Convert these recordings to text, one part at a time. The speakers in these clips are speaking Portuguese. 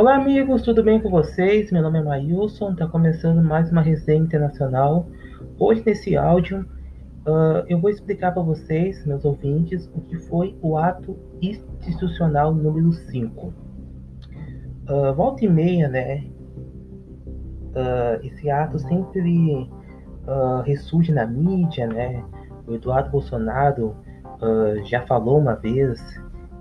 Olá, amigos, tudo bem com vocês? Meu nome é Mailson, está começando mais uma resenha internacional. Hoje, nesse áudio, uh, eu vou explicar para vocês, meus ouvintes, o que foi o ato institucional número 5. Uh, ah, volta e meia, né? Uh, esse ato sempre ressurge na mídia, né? O Eduardo Bolsonaro já falou uma vez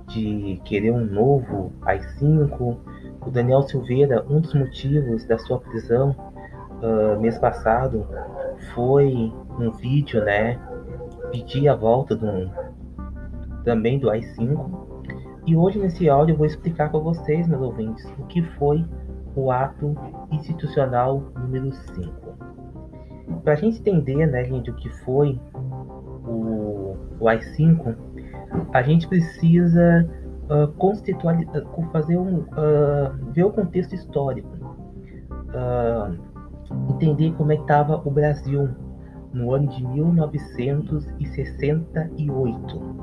de querer um novo AI-5 o Daniel Silveira, um dos motivos da sua prisão uh, mês passado foi um vídeo, né? Pedir a volta do, também do AI-5. E hoje nesse áudio eu vou explicar para vocês, meus ouvintes, o que foi o ato institucional número 5. Para a gente entender, né, gente, o que foi o, o AI-5, a gente precisa uh, fazer um, uh, ver o contexto histórico, uh, entender como é estava o Brasil no ano de 1968.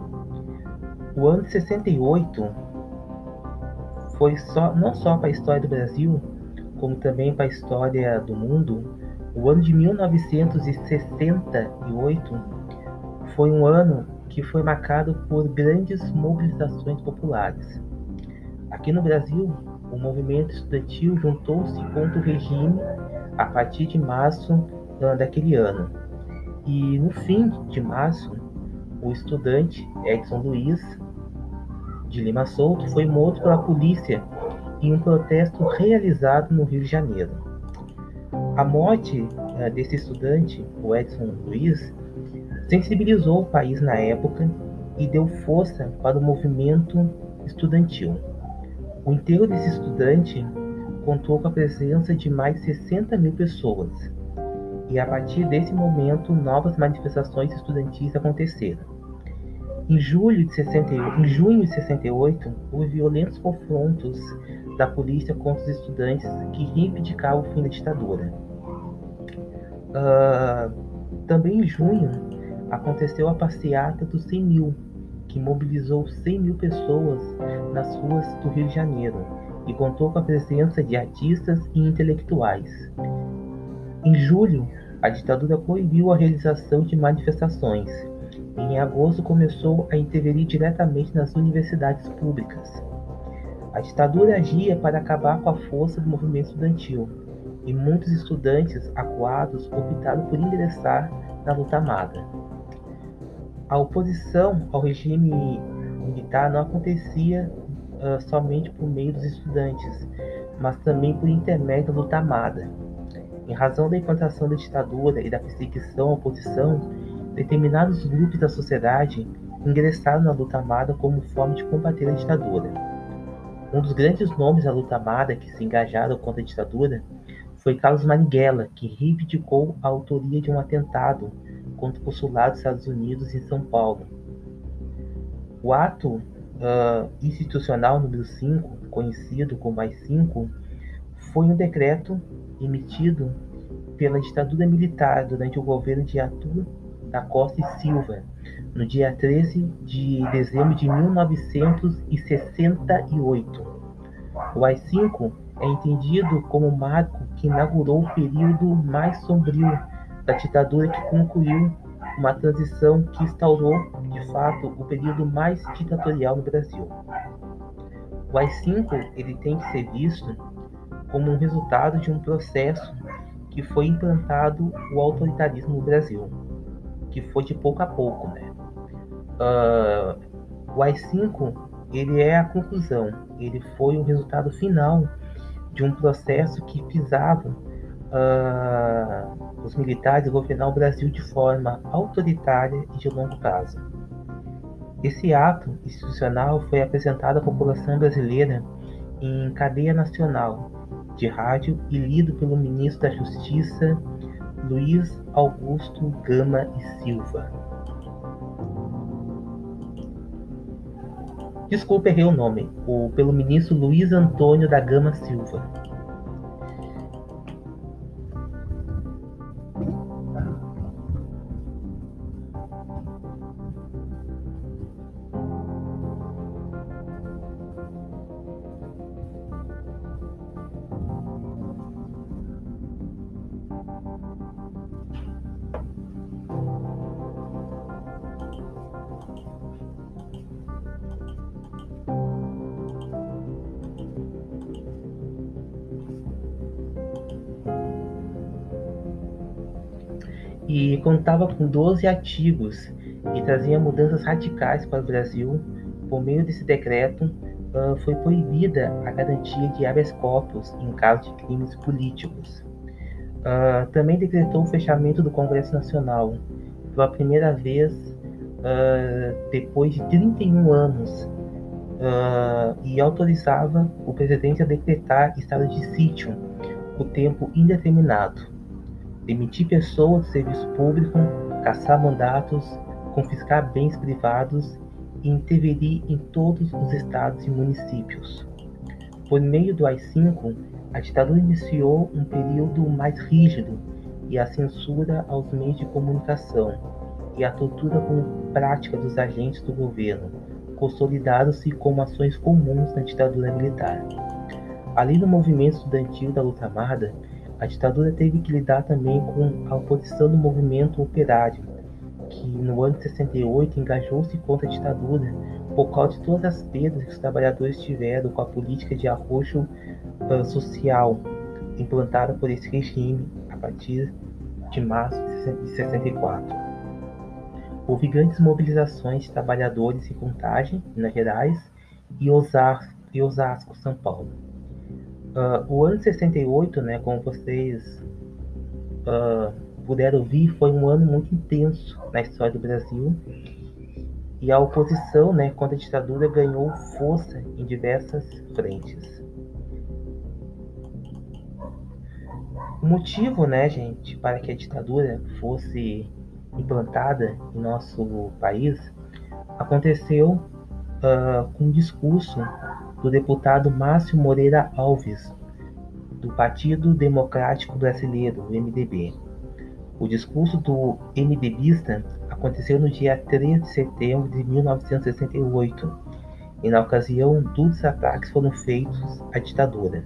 O ano de 68 foi só, não só para a história do Brasil, como também para a história do mundo. O ano de 1968 foi um ano que foi marcado por grandes mobilizações populares. Aqui no Brasil, o movimento estudantil juntou-se contra o regime a partir de março daquele ano. E no fim de março, o estudante Edson Luiz de Lima Souto foi morto pela polícia em um protesto realizado no Rio de Janeiro. A morte eh, desse estudante, o Edson Luiz, sensibilizou o país na época e deu força para o movimento estudantil. O enterro desse estudante contou com a presença de mais de 60 mil pessoas, e a partir desse momento novas manifestações estudantis aconteceram. Em, julho de 68, em junho de 68, houve violentos confrontos da polícia contra os estudantes que reivindicavam o fim da ditadura. Uh, também em junho, aconteceu a passeata dos 100 mil, que mobilizou 100 mil pessoas nas ruas do Rio de Janeiro e contou com a presença de artistas e intelectuais. Em julho, a ditadura proibiu a realização de manifestações. E em agosto começou a interferir diretamente nas universidades públicas. A ditadura agia para acabar com a força do movimento estudantil, e muitos estudantes acuados optaram por ingressar na luta armada. A oposição ao regime militar não acontecia uh, somente por meio dos estudantes, mas também por intermédio da luta armada. Em razão da implantação da ditadura e da perseguição à oposição, determinados grupos da sociedade ingressaram na luta armada como forma de combater a ditadura. Um dos grandes nomes da luta armada que se engajaram contra a ditadura foi Carlos Marighella, que reivindicou a autoria de um atentado contra o consulado dos Estados Unidos em São Paulo. O ato uh, institucional número 5, conhecido como AI-5, foi um decreto emitido pela ditadura militar durante o governo de Arthur da Costa e Silva, no dia 13 de dezembro de 1968. O AI-5 é entendido como o marco que inaugurou o período mais sombrio da ditadura que concluiu uma transição que instaurou, de fato, o período mais ditatorial no Brasil. O AI-5 ele tem que ser visto como um resultado de um processo que foi implantado o autoritarismo no Brasil, que foi de pouco a pouco, né? Uh, o AI-5 ele é a conclusão, ele foi o resultado final de um processo que pisava uh, os militares governar o Brasil de forma autoritária e de longo prazo. Esse ato institucional foi apresentado à população brasileira em cadeia nacional de rádio e lido pelo ministro da Justiça Luiz Augusto Gama e Silva. Desculpe, errei o nome. O, pelo ministro Luiz Antônio da Gama Silva. E contava com 12 artigos e trazia mudanças radicais para o Brasil. Por meio desse decreto, uh, foi proibida a garantia de habeas corpus em caso de crimes políticos. Uh, também decretou o fechamento do Congresso Nacional pela primeira vez uh, depois de 31 anos e autorizava o presidente a decretar estado de sítio por tempo indeterminado, demitir pessoas do serviço público, caçar mandatos, confiscar bens privados e interferir em todos os estados e municípios. Por meio do AI-5, a ditadura iniciou um período mais rígido e a censura aos meios de comunicação e a tortura como prática dos agentes do governo consolidaram-se como ações comuns na ditadura militar. Além do movimento estudantil da luta armada, a ditadura teve que lidar também com a oposição do movimento operário, que no ano de 68 engajou-se contra a ditadura por causa de todas as perdas que os trabalhadores tiveram com a política de arroxo uh, social implantada por esse regime a partir de março de 64. Houve grandes mobilizações de trabalhadores em Contagem, Minas Gerais, e Osasco São Paulo. Uh, o ano de 68, né, como vocês uh, puderam ouvir, foi um ano muito intenso na história do Brasil e a oposição né, contra a ditadura ganhou força em diversas frentes. O motivo, né, gente, para que a ditadura fosse implantada em nosso país aconteceu uh, com um discurso do deputado Márcio Moreira Alves, do Partido Democrático Brasileiro, MDB. O discurso do MDBista aconteceu no dia 3 de setembro de 1968, e na ocasião duros ataques foram feitos à ditadura.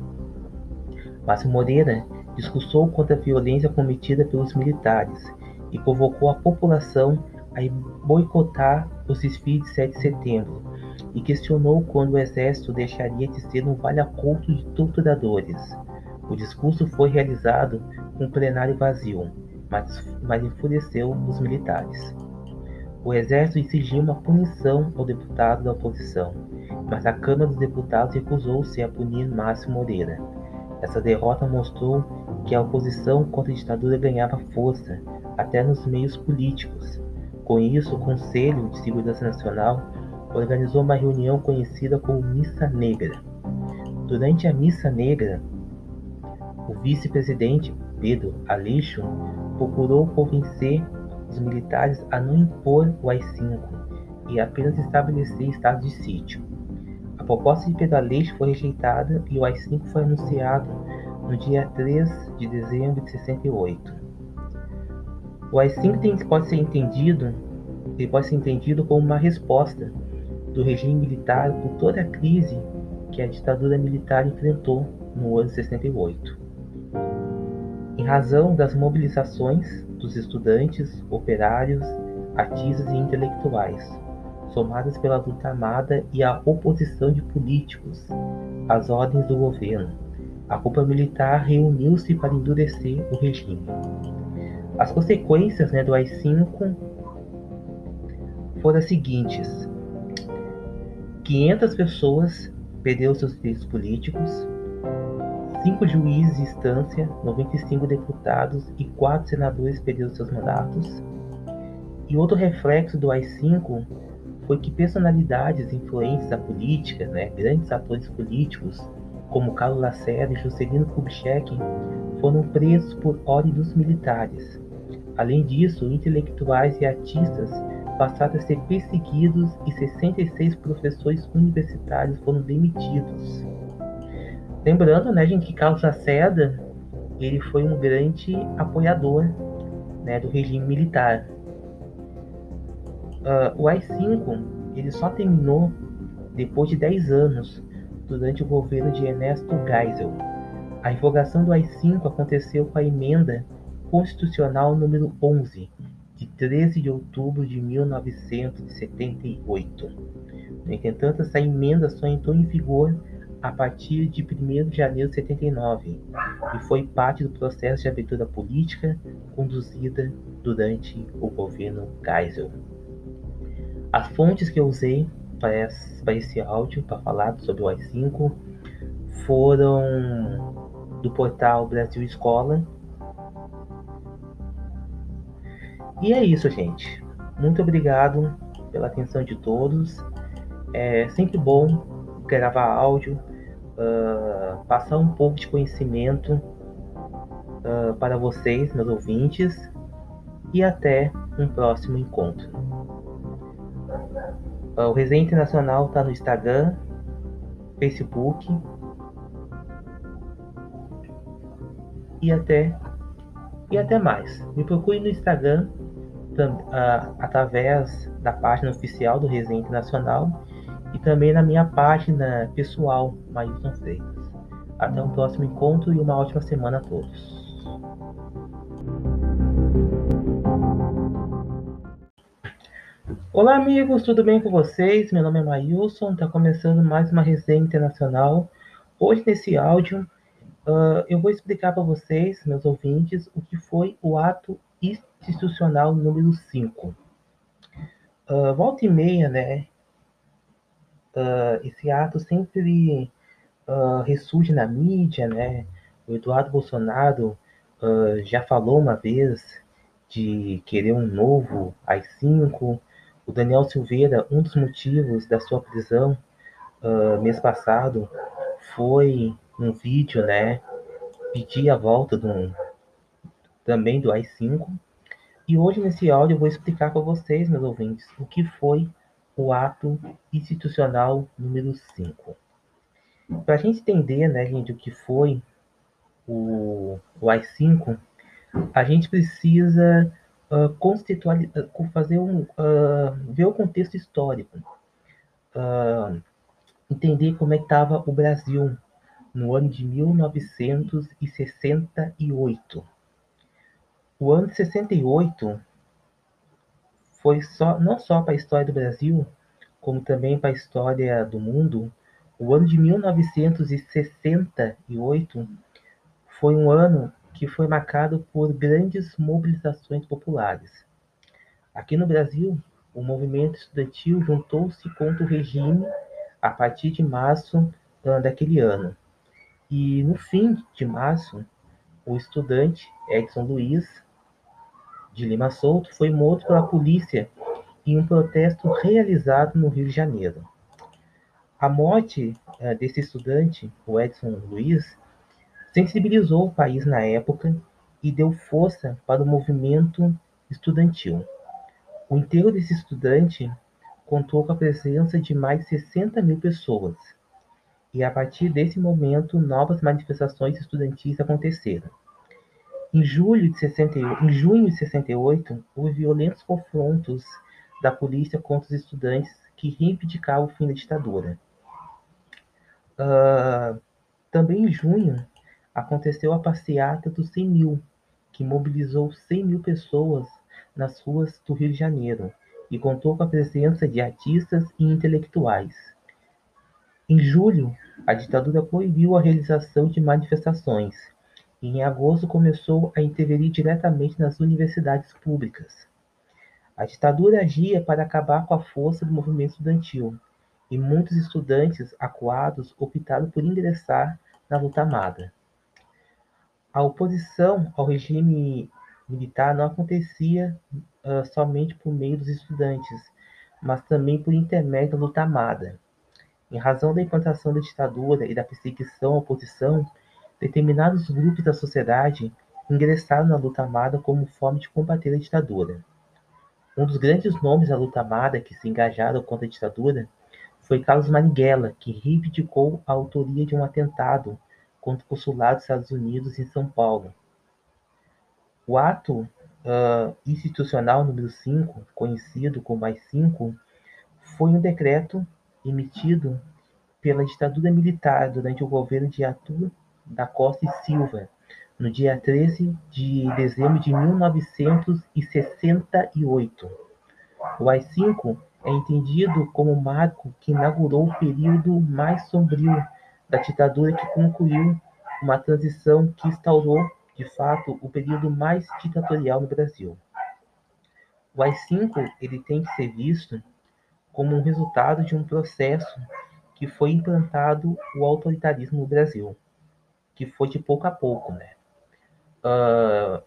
Márcio Moreira discursou contra a violência cometida pelos militares e convocou a população a boicotar os desfiles de 7 de setembro e questionou quando o exército deixaria de ser um vale-culto de torturadores. O discurso foi realizado com um plenário vazio, mas, mas enfureceu os militares. O exército exigiu uma punição ao deputado da oposição, mas a Câmara dos Deputados recusou-se a punir Márcio Moreira. Essa derrota mostrou que a oposição contra a ditadura ganhava força, até nos meios políticos. Com isso, o Conselho de Segurança Nacional organizou uma reunião conhecida como Missa Negra. Durante a Missa Negra, o vice-presidente Pedro Aleixo procurou convencer os militares a não impor o AI-5 e apenas estabelecer estado de sítio. A proposta de Pedro Aleixo foi rejeitada e o AI-5 foi anunciado no dia 3 de dezembro de 68. O AI-5 pode ser entendido, ele pode ser entendido como uma resposta do regime militar por toda a crise que a ditadura militar enfrentou no ano 68. Em razão das mobilizações dos estudantes, operários, artistas e intelectuais, somadas pela luta armada e a oposição de políticos às ordens do governo, a culpa militar reuniu-se para endurecer o regime. As consequências né, do AI-5 foram as seguintes: 500 pessoas perderam seus direitos políticos, 5 juízes de instância, 95 deputados e 4 senadores perderam seus mandatos. E outro reflexo do AI-5 foi que personalidades influentes da política, né, grandes atores políticos, como Carlos Lacerda e Juscelino Kubitschek, foram presos por ordem dos militares. Além disso, intelectuais e artistas passaram a ser perseguidos e 66 professores universitários foram demitidos. Lembrando, né, gente, que Carlos Lacerda ele foi um grande apoiador né, do regime militar. Uh, o AI-5 ele só terminou depois de 10 anos, durante o governo de Ernesto Geisel. A revogação do AI-5 aconteceu com a emenda constitucional número 11, de 13 de outubro de 1978. No entanto, essa emenda só entrou em vigor a partir de 1 de janeiro de 79 e foi parte do processo de abertura política conduzida durante o governo Geisel. As fontes que eu usei para esse áudio, para falar sobre o AI-5, foram do portal Brasil Escola. E é isso, gente. Muito obrigado pela atenção de todos. É sempre bom gravar áudio, uh, passar um pouco de conhecimento uh, para vocês, meus ouvintes, e até um próximo encontro. Uh, o Resenha Internacional está no Instagram, Facebook e até e até mais. Me procure no Instagram através da página oficial do Resenha Internacional e também na minha página pessoal, Mailson Freitas. Até um próximo encontro e uma ótima semana a todos. Olá amigos, tudo bem com vocês? Meu nome é Mailson, está começando mais uma resenha internacional. Hoje nesse áudio uh, eu vou explicar para vocês, meus ouvintes, o que foi o ato institucional número 5. Uh, ah, volta e meia, né, uh, esse ato sempre ressurge na mídia, né? O Eduardo Bolsonaro já falou uma vez de querer um novo AI-5. O Daniel Silveira, um dos motivos da sua prisão mês passado foi um vídeo, né? Pedir a volta do, também do AI-5. E hoje nesse áudio eu vou explicar para vocês, meus ouvintes, o que foi o ato institucional número 5. Para a gente entender, né, gente, o que foi o, o AI-5, a gente precisa uh, fazer um, uh, ver o contexto histórico, uh, entender como é que estava o Brasil no ano de 1968. O ano de 68 foi só, não só para a história do Brasil, como também para a história do mundo, o ano de 1968 foi um ano que foi marcado por grandes mobilizações populares. Aqui no Brasil, o movimento estudantil juntou-se contra o regime a partir de março daquele ano. E no fim de março, o estudante Edson Luiz de Lima Souto foi morto pela polícia em um protesto realizado no Rio de Janeiro. A morte uh, desse estudante, o Edson Luiz, sensibilizou o país na época e deu força para o movimento estudantil. O enterro desse estudante contou com a presença de mais de 60 mil pessoas, e a partir desse momento novas manifestações estudantis aconteceram. Em, julho de 68, em junho de 68, houve violentos confrontos da polícia contra os estudantes que reivindicavam o fim da ditadura. Uh, também em junho, aconteceu a passeata dos 100 mil, que mobilizou 100 mil pessoas nas ruas do Rio de Janeiro e contou com a presença de artistas e intelectuais. Em julho, a ditadura proibiu a realização de manifestações e em agosto começou a interferir diretamente nas universidades públicas. A ditadura agia para acabar com a força do movimento estudantil, e muitos estudantes acuados optaram por ingressar na luta armada. A oposição ao regime militar não acontecia uh, somente por meio dos estudantes, mas também por intermédio da luta armada. Em razão da implantação da ditadura e da perseguição à oposição, determinados grupos da sociedade ingressaram na luta armada como forma de combater a ditadura. Um dos grandes nomes da luta armada que se engajaram contra a ditadura foi Carlos Marighella, que reivindicou a autoria de um atentado contra o consulado dos Estados Unidos em São Paulo. O ato uh, institucional número 5, conhecido como mais 5, foi um decreto emitido pela ditadura militar durante o governo de Arthur da Costa e Silva, no dia 13 de dezembro de 1968. O AI-5 é entendido como o marco que inaugurou o período mais sombrio da ditadura que concluiu uma transição que instaurou, de fato, o período mais ditatorial no Brasil. O AI-5 ele tem que ser visto como resultado de um processo que foi implantado o autoritarismo no Brasil, que foi de pouco a pouco, né? Uh,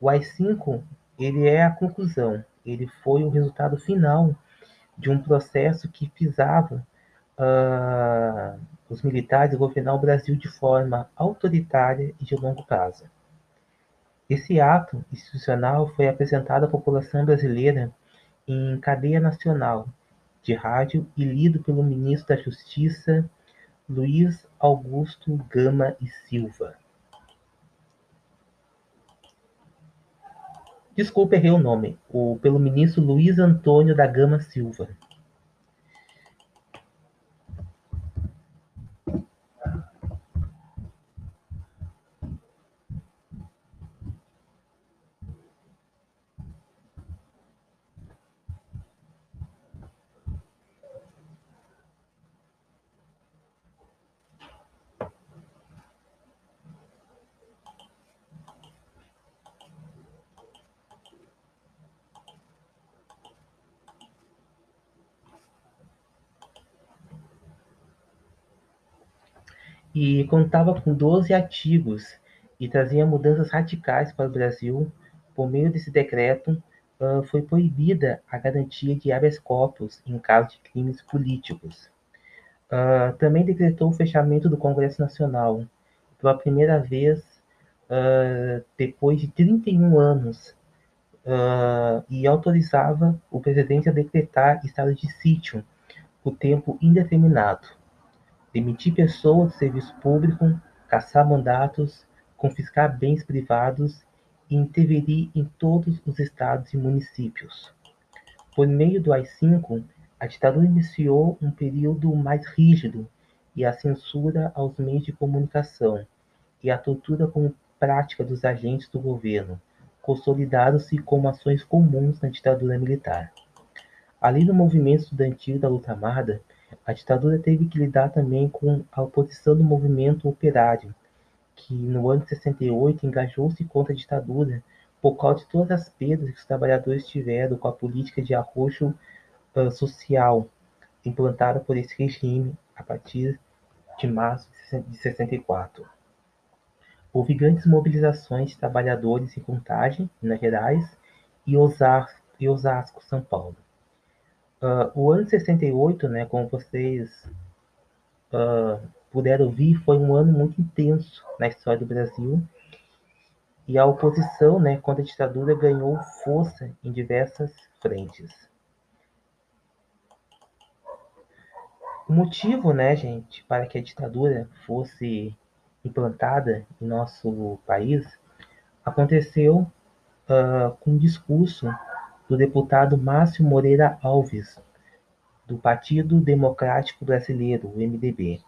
o AI-5 ele é a conclusão, ele foi o resultado final de um processo que visava uh, os militares governar o Brasil de forma autoritária e de longo prazo. Esse ato institucional foi apresentado à população brasileira em cadeia nacional de rádio e lido pelo ministro da Justiça Luiz Augusto Gama e Silva. Desculpe, errei o nome. O, pelo ministro Luiz Antônio da Gama Silva. E contava com 12 artigos e trazia mudanças radicais para o Brasil. Por meio desse decreto, foi proibida a garantia de habeas corpus em caso de crimes políticos. Também decretou o fechamento do Congresso Nacional, pela primeira vez depois de 31 anos, e autorizava o presidente a decretar estado de sítio por tempo indeterminado demitir pessoas do serviço público, caçar mandatos, confiscar bens privados e intervir em todos os estados e municípios. Por meio do AI-5, a ditadura iniciou um período mais rígido e a censura aos meios de comunicação e a tortura como prática dos agentes do governo, consolidaram-se como ações comuns na ditadura militar. Além do movimento estudantil da luta armada, a ditadura teve que lidar também com a oposição do movimento operário, que no ano de 68 engajou-se contra a ditadura por causa de todas as perdas que os trabalhadores tiveram com a política de arroxo uh, social implantada por esse regime a partir de março de 64. Houve grandes mobilizações de trabalhadores em Contagem, Minas Gerais, e Osasco, e Osasco São Paulo. Uh, o ano 68, né, como vocês uh, puderam ver, foi um ano muito intenso na história do Brasil e a oposição né, contra a ditadura ganhou força em diversas frentes. O motivo, né, gente, para que a ditadura fosse implantada em nosso país aconteceu uh, com um discurso do deputado Márcio Moreira Alves, do Partido Democrático Brasileiro, MDB.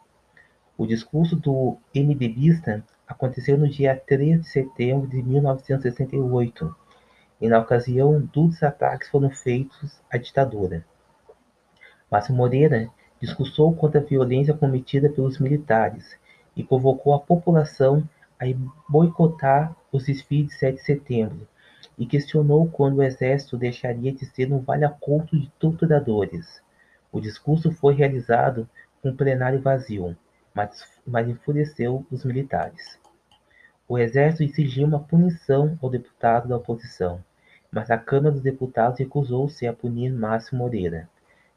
O discurso do MDBista aconteceu no dia 3 de setembro de 1968, e na ocasião dos ataques foram feitos à ditadura. Márcio Moreira discursou contra a violência cometida pelos militares e convocou a população a boicotar os desfiles de 7 de setembro, e questionou quando o exército deixaria de ser um vale-conto de torturadores. O discurso foi realizado com plenário vazio, mas, mas enfureceu os militares. O exército exigiu uma punição ao deputado da oposição, mas a Câmara dos Deputados recusou-se a punir Márcio Moreira.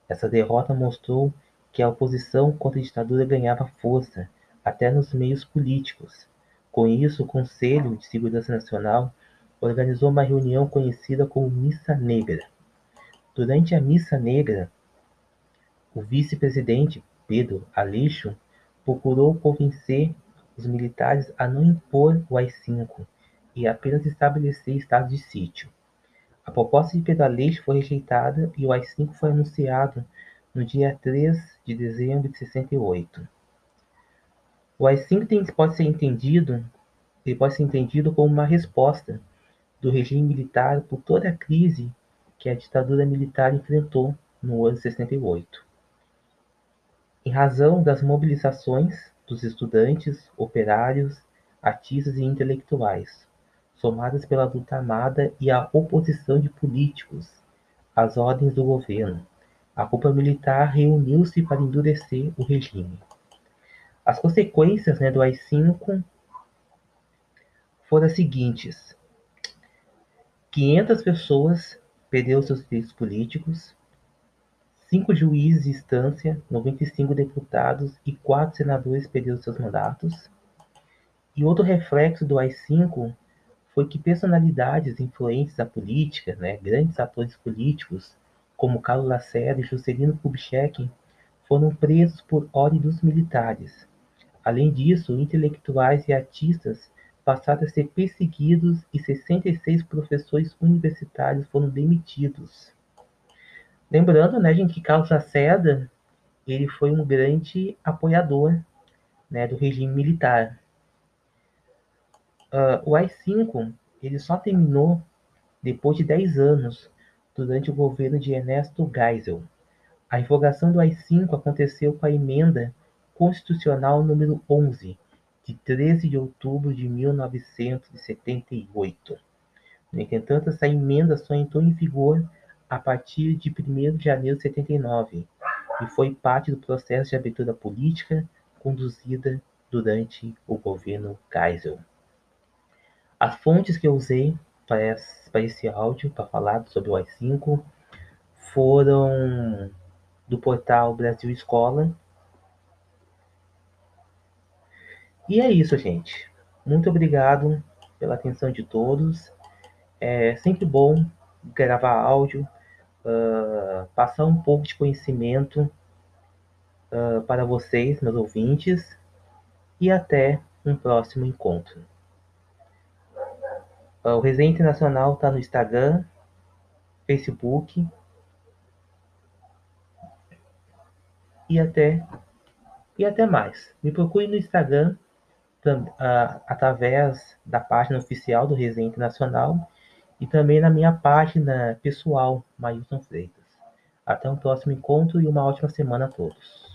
Essa derrota mostrou que a oposição contra a ditadura ganhava força, até nos meios políticos. Com isso, o Conselho de Segurança Nacional organizou uma reunião conhecida como Missa Negra. Durante a Missa Negra, o vice-presidente Pedro Aleixo procurou convencer os militares a não impor o AI-5 e apenas estabelecer estado de sítio. A proposta de Pedro Aleixo foi rejeitada e o AI-5 foi anunciado no dia 3 de dezembro de 68. O AI-5 pode ser entendido, ele pode ser entendido como uma resposta do regime militar por toda a crise que a ditadura militar enfrentou no ano 68. Em razão das mobilizações dos estudantes, operários, artistas e intelectuais, somadas pela luta armada e a oposição de políticos as ordens do governo. A cúpula militar reuniu-se para endurecer o regime. As consequências né, do AI-5 foram as seguintes. 500 pessoas perderam seus direitos políticos, cinco juízes de instância, 95 deputados e quatro senadores perderam seus mandatos. E outro reflexo do AI-5 foi que personalidades influentes da política, né, grandes atores políticos, como Carlos Lacerda e Juscelino Kubitschek, foram presos por ordem dos militares. Além disso, intelectuais e artistas passaram a ser perseguidos e 66 professores universitários foram demitidos. Lembrando, né, gente, que Carlos Lacerda ele foi um grande apoiador né, do regime militar. Uh, o AI-5 ele só terminou depois de 10 anos, durante o governo de Ernesto Geisel. A revogação do AI-5 aconteceu com a emenda constitucional número 11, de 13 de outubro de 1978. No entanto, essa emenda só entrou em vigor a partir de 1 de janeiro de 79 e foi parte do processo de abertura política conduzida durante o governo Geisel. As fontes que eu usei para esse áudio, para falar sobre o AI-5, foram do portal Brasil Escola. E é isso, gente. Muito obrigado pela atenção de todos. É sempre bom gravar áudio, uh, passar um pouco de conhecimento uh, para vocês, meus ouvintes, e até um próximo encontro. O Resenha Internacional está no Instagram, Facebook. E até, e até mais. Me procure no Instagram através da página oficial do Resenha Internacional e também na minha página pessoal, Mailson Freitas. Até um próximo encontro e uma ótima semana a todos.